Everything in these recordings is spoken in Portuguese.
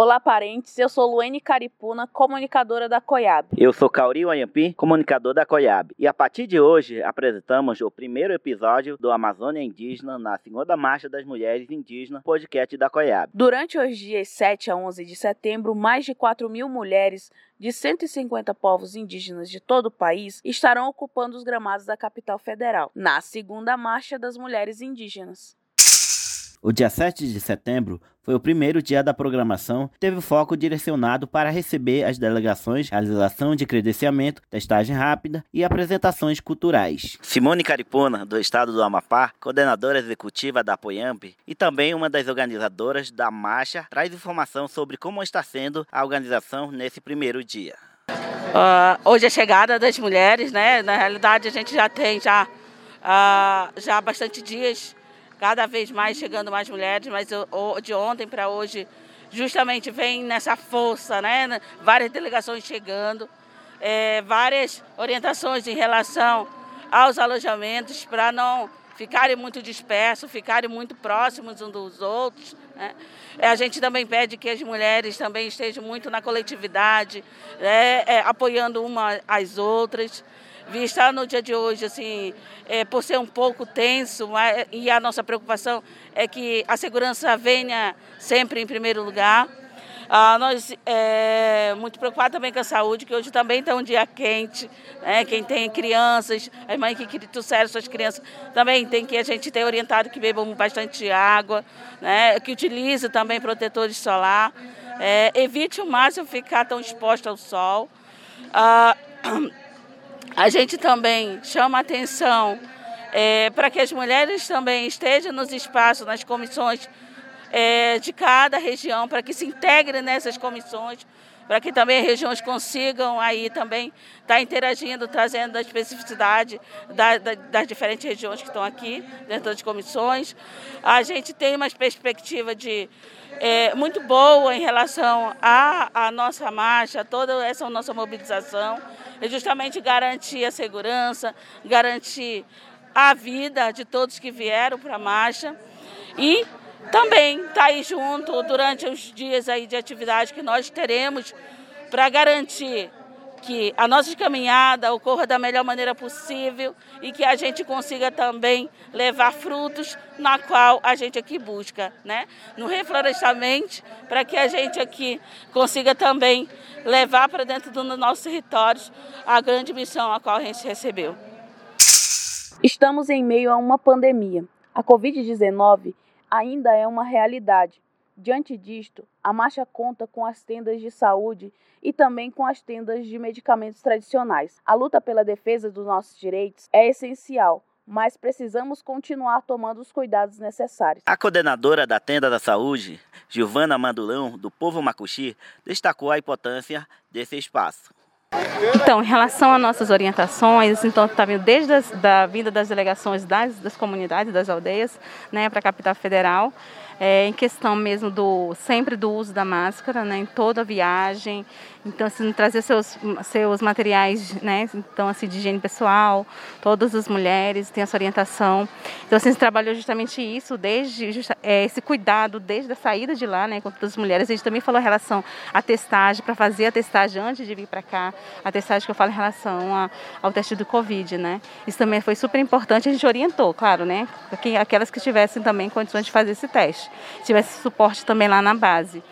Olá, parentes. Eu sou Luene Caripuna, comunicadora da COIAB. Eu sou Cauri Wanhampi, comunicador da COIAB. E a partir de hoje, apresentamos o primeiro episódio do Amazônia Indígena na Segunda Marcha das Mulheres Indígenas, podcast da COIAB. Durante os dias 7 a 11 de setembro, mais de 4 mil mulheres de 150 povos indígenas de todo o país estarão ocupando os gramados da capital federal, na Segunda Marcha das Mulheres Indígenas. O dia 7 de setembro foi o primeiro dia da programação, teve foco direcionado para receber as delegações, realização de credenciamento, testagem rápida e apresentações culturais. Simone Caripona, do estado do Amapá, coordenadora executiva da Apoiamp e também uma das organizadoras da marcha, traz informação sobre como está sendo a organização nesse primeiro dia. Uh, hoje é a chegada das mulheres, né? Na realidade a gente já tem já, uh, já bastante dias cada vez mais chegando mais mulheres, mas de ontem para hoje justamente vem nessa força, né? Várias delegações chegando, é, várias orientações em relação aos alojamentos para não ficarem muito dispersos, ficarem muito próximos uns dos outros. Né? É, a gente também pede que as mulheres também estejam muito na coletividade, né? é, apoiando uma às outras vista no dia de hoje, assim, é, por ser um pouco tenso, mas, e a nossa preocupação é que a segurança venha sempre em primeiro lugar. Ah, nós é muito preocupados também com a saúde, que hoje também está um dia quente, né? Quem tem crianças, as mães que trouxeram suas crianças, também tem que a gente ter orientado que bebam bastante água, né? Que utilize também protetores solar. É, evite o máximo ficar tão exposto ao sol. Ah, A gente também chama atenção é, para que as mulheres também estejam nos espaços, nas comissões é, de cada região, para que se integrem nessas comissões, para que também as regiões consigam aí também estar tá interagindo, trazendo a especificidade da, da, das diferentes regiões que estão aqui, dentro das comissões. A gente tem uma perspectiva de é, muito boa em relação à, à nossa marcha, toda essa nossa mobilização é justamente garantir a segurança, garantir a vida de todos que vieram para a marcha. E também estar tá aí junto durante os dias aí de atividade que nós teremos para garantir que a nossa caminhada ocorra da melhor maneira possível e que a gente consiga também levar frutos na qual a gente aqui busca, né? No reflorestamento, para que a gente aqui consiga também levar para dentro dos nossos territórios a grande missão a qual a gente recebeu. Estamos em meio a uma pandemia. A Covid-19 ainda é uma realidade Diante disto, a marcha conta com as tendas de saúde e também com as tendas de medicamentos tradicionais. A luta pela defesa dos nossos direitos é essencial, mas precisamos continuar tomando os cuidados necessários. A coordenadora da tenda da saúde, Giovana Mandulão, do povo Macuxi, destacou a importância desse espaço. Então, em relação às nossas orientações, então está vindo desde a da vinda das delegações das, das comunidades, das aldeias, né, para a capital federal é, em questão mesmo do sempre do uso da máscara, né, em toda a viagem. Então, assim, trazer seus, seus materiais, né, então, assim, de higiene pessoal, todas as mulheres têm essa orientação. Então, assim, gente trabalhou justamente isso, desde é, esse cuidado desde a saída de lá, né, com todas as mulheres. A gente também falou em relação à testagem, para fazer a testagem antes de vir para cá, a testagem que eu falo em relação a, ao teste do Covid, né. Isso também foi super importante, a gente orientou, claro, né, aquelas que tivessem também condições de fazer esse teste tivesse suporte também lá na base.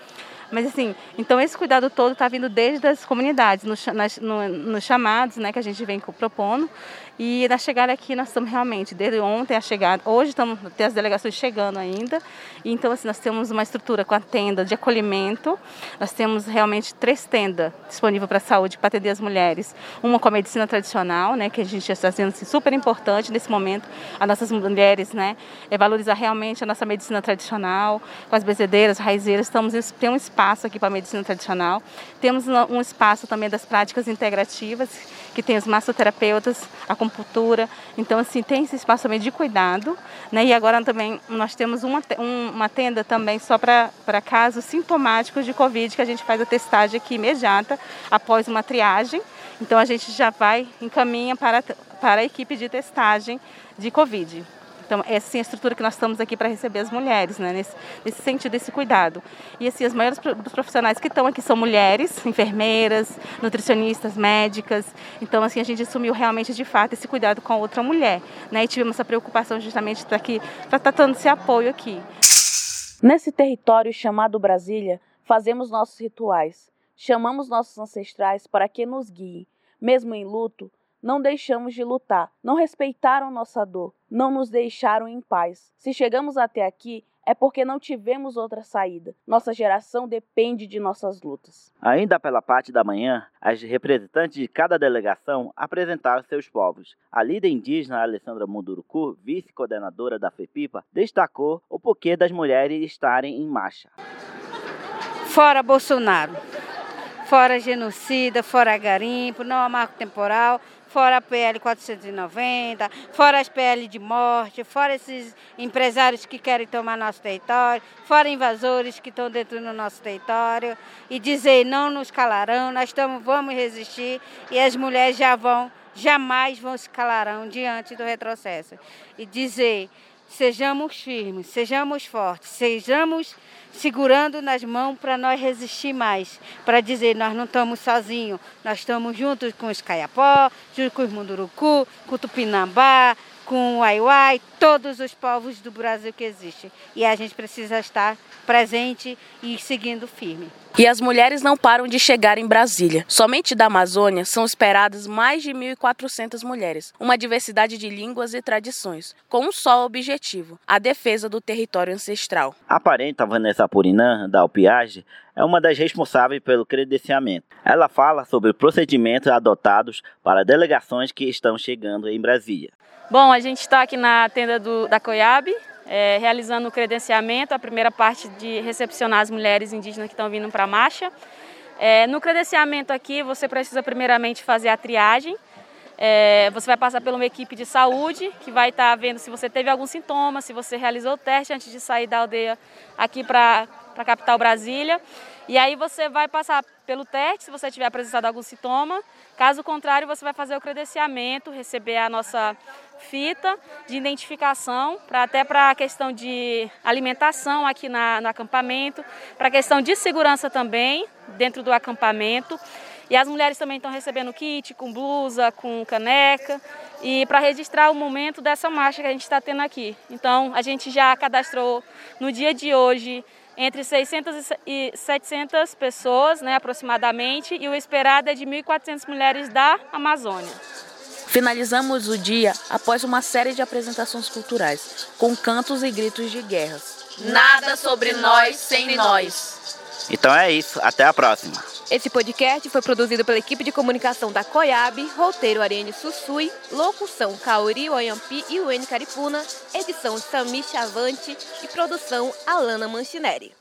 Mas assim, então esse cuidado todo está vindo desde as comunidades, nos, no, nos chamados né, que a gente vem propondo. E na chegada aqui nós estamos realmente, desde ontem a chegada, hoje estamos, tem as delegações chegando ainda. Então assim, nós temos uma estrutura com a tenda de acolhimento. Nós temos realmente três tendas disponíveis para a saúde, para atender as mulheres. Uma com a medicina tradicional, né, que a gente está sendo assim, super importante nesse momento, as nossas mulheres, né, é valorizar realmente a nossa medicina tradicional, com as bezedeiras, raizeiras. Estamos, tem um espaço aqui para a medicina tradicional. Temos um espaço também das práticas integrativas, que tem os massoterapeutas, a acupuntura. Então, assim, tem esse espaço também de cuidado. Né? E agora também nós temos uma, uma tenda também só para casos sintomáticos de Covid, que a gente faz a testagem aqui imediata após uma triagem. Então, a gente já vai, encaminha para, para a equipe de testagem de Covid. Então, essa é a estrutura que nós estamos aqui para receber as mulheres, né? nesse, nesse sentido, desse cuidado. E assim, as maiores dos profissionais que estão aqui são mulheres, enfermeiras, nutricionistas, médicas. Então, assim, a gente assumiu realmente, de fato, esse cuidado com a outra mulher. Né? E tivemos essa preocupação justamente para estar tá dando esse apoio aqui. Nesse território chamado Brasília, fazemos nossos rituais. Chamamos nossos ancestrais para que nos guiem. Mesmo em luto, não deixamos de lutar, não respeitaram nossa dor, não nos deixaram em paz. Se chegamos até aqui, é porque não tivemos outra saída. Nossa geração depende de nossas lutas. Ainda pela parte da manhã, as representantes de cada delegação apresentaram seus povos. A líder indígena Alessandra Munduruku, vice-coordenadora da FEPIPA, destacou o porquê das mulheres estarem em marcha. Fora Bolsonaro, fora genocida, fora garimpo, não há marco temporal, fora a PL 490, fora as PL de morte, fora esses empresários que querem tomar nosso território, fora invasores que estão dentro do nosso território, e dizer não nos calarão, nós estamos, vamos resistir e as mulheres já vão, jamais vão se calarão diante do retrocesso. E dizer sejamos firmes, sejamos fortes, sejamos segurando nas mãos para nós resistir mais, para dizer nós não estamos sozinhos, nós estamos juntos com os Caiapó, junto com os Munduruku, com o Tupinambá, com o Aiuai, todos os povos do Brasil que existem. E a gente precisa estar presente e seguindo firme. E as mulheres não param de chegar em Brasília. Somente da Amazônia são esperadas mais de 1.400 mulheres, uma diversidade de línguas e tradições, com um só objetivo: a defesa do território ancestral. A parenta Vanessa Purinã, da Alpiage, é uma das responsáveis pelo credenciamento. Ela fala sobre procedimentos adotados para delegações que estão chegando em Brasília. Bom, a gente está aqui na tenda do, da COIAB, é, realizando o credenciamento, a primeira parte de recepcionar as mulheres indígenas que estão vindo para a marcha. É, no credenciamento aqui, você precisa primeiramente fazer a triagem. É, você vai passar por uma equipe de saúde que vai estar tá vendo se você teve algum sintoma, se você realizou o teste antes de sair da aldeia aqui para a capital Brasília. E aí você vai passar pelo teste se você tiver apresentado algum sintoma. Caso contrário, você vai fazer o credenciamento, receber a nossa fita de identificação, para até para a questão de alimentação aqui na, no acampamento, para a questão de segurança também dentro do acampamento. E as mulheres também estão recebendo kit com blusa, com caneca, e para registrar o momento dessa marcha que a gente está tendo aqui. Então, a gente já cadastrou no dia de hoje entre 600 e 700 pessoas, né, aproximadamente, e o esperado é de 1.400 mulheres da Amazônia. Finalizamos o dia após uma série de apresentações culturais, com cantos e gritos de guerras. Nada sobre nós sem nós. Então é isso, até a próxima. Esse podcast foi produzido pela equipe de comunicação da COIAB, roteiro Ariane Sussui, locução Kaori Oyampi e Wayne Caripuna, edição Sami Chavante e produção Alana Manchineri.